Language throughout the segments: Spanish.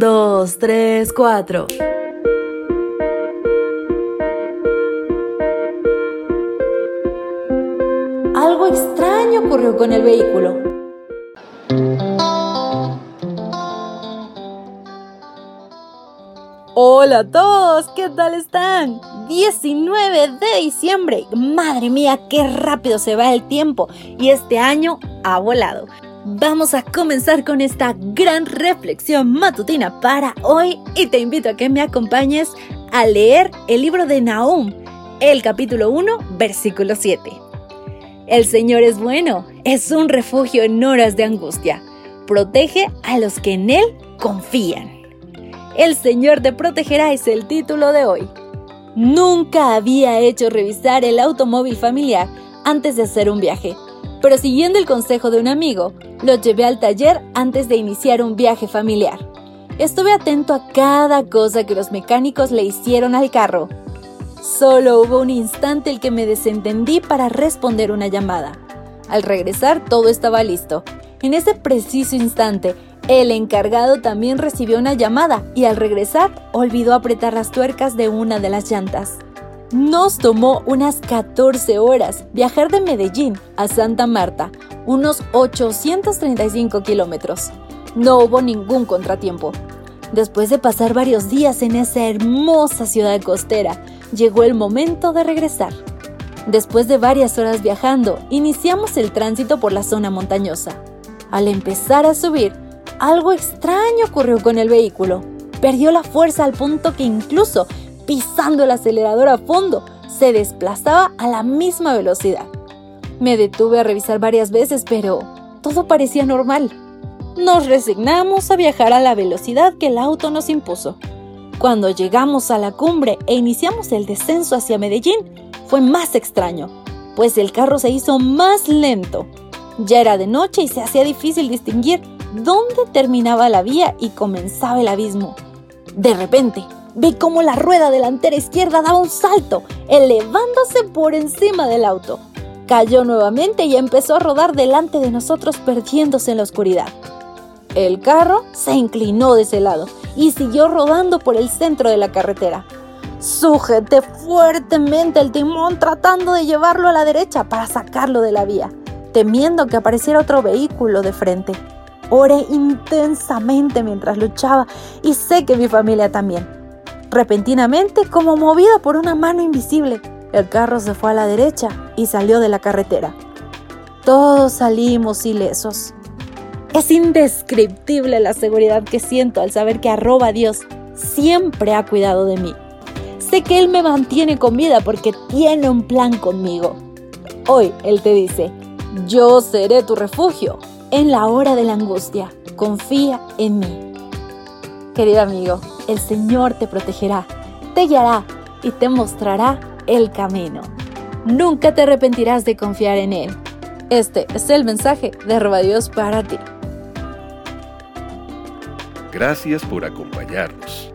2, 3, 4. Algo extraño ocurrió con el vehículo. Hola a todos, ¿qué tal están? 19 de diciembre. Madre mía, qué rápido se va el tiempo y este año ha volado. Vamos a comenzar con esta gran reflexión matutina para hoy y te invito a que me acompañes a leer el libro de Nahum, el capítulo 1, versículo 7. El Señor es bueno, es un refugio en horas de angustia. Protege a los que en Él confían. El Señor te protegerá es el título de hoy. Nunca había hecho revisar el automóvil familiar antes de hacer un viaje pero siguiendo el consejo de un amigo, lo llevé al taller antes de iniciar un viaje familiar. Estuve atento a cada cosa que los mecánicos le hicieron al carro. Solo hubo un instante el que me desentendí para responder una llamada. Al regresar todo estaba listo. En ese preciso instante, el encargado también recibió una llamada y al regresar olvidó apretar las tuercas de una de las llantas. Nos tomó unas 14 horas viajar de Medellín a Santa Marta, unos 835 kilómetros. No hubo ningún contratiempo. Después de pasar varios días en esa hermosa ciudad costera, llegó el momento de regresar. Después de varias horas viajando, iniciamos el tránsito por la zona montañosa. Al empezar a subir, algo extraño ocurrió con el vehículo. Perdió la fuerza al punto que incluso pisando el acelerador a fondo, se desplazaba a la misma velocidad. Me detuve a revisar varias veces, pero todo parecía normal. Nos resignamos a viajar a la velocidad que el auto nos impuso. Cuando llegamos a la cumbre e iniciamos el descenso hacia Medellín, fue más extraño, pues el carro se hizo más lento. Ya era de noche y se hacía difícil distinguir dónde terminaba la vía y comenzaba el abismo. De repente, Vi cómo la rueda delantera izquierda daba un salto, elevándose por encima del auto. Cayó nuevamente y empezó a rodar delante de nosotros perdiéndose en la oscuridad. El carro se inclinó de ese lado y siguió rodando por el centro de la carretera. Sujeté fuertemente el timón tratando de llevarlo a la derecha para sacarlo de la vía, temiendo que apareciera otro vehículo de frente. Oré intensamente mientras luchaba y sé que mi familia también. Repentinamente, como movido por una mano invisible, el carro se fue a la derecha y salió de la carretera. Todos salimos ilesos. Es indescriptible la seguridad que siento al saber que arroba Dios siempre ha cuidado de mí. Sé que Él me mantiene con vida porque tiene un plan conmigo. Hoy Él te dice, yo seré tu refugio en la hora de la angustia. Confía en mí. Querido amigo, el Señor te protegerá, te guiará y te mostrará el camino. Nunca te arrepentirás de confiar en Él. Este es el mensaje de Dios para ti. Gracias por acompañarnos.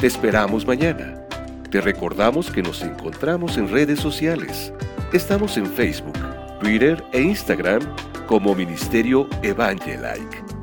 Te esperamos mañana. Te recordamos que nos encontramos en redes sociales. Estamos en Facebook, Twitter e Instagram como Ministerio Evangelike.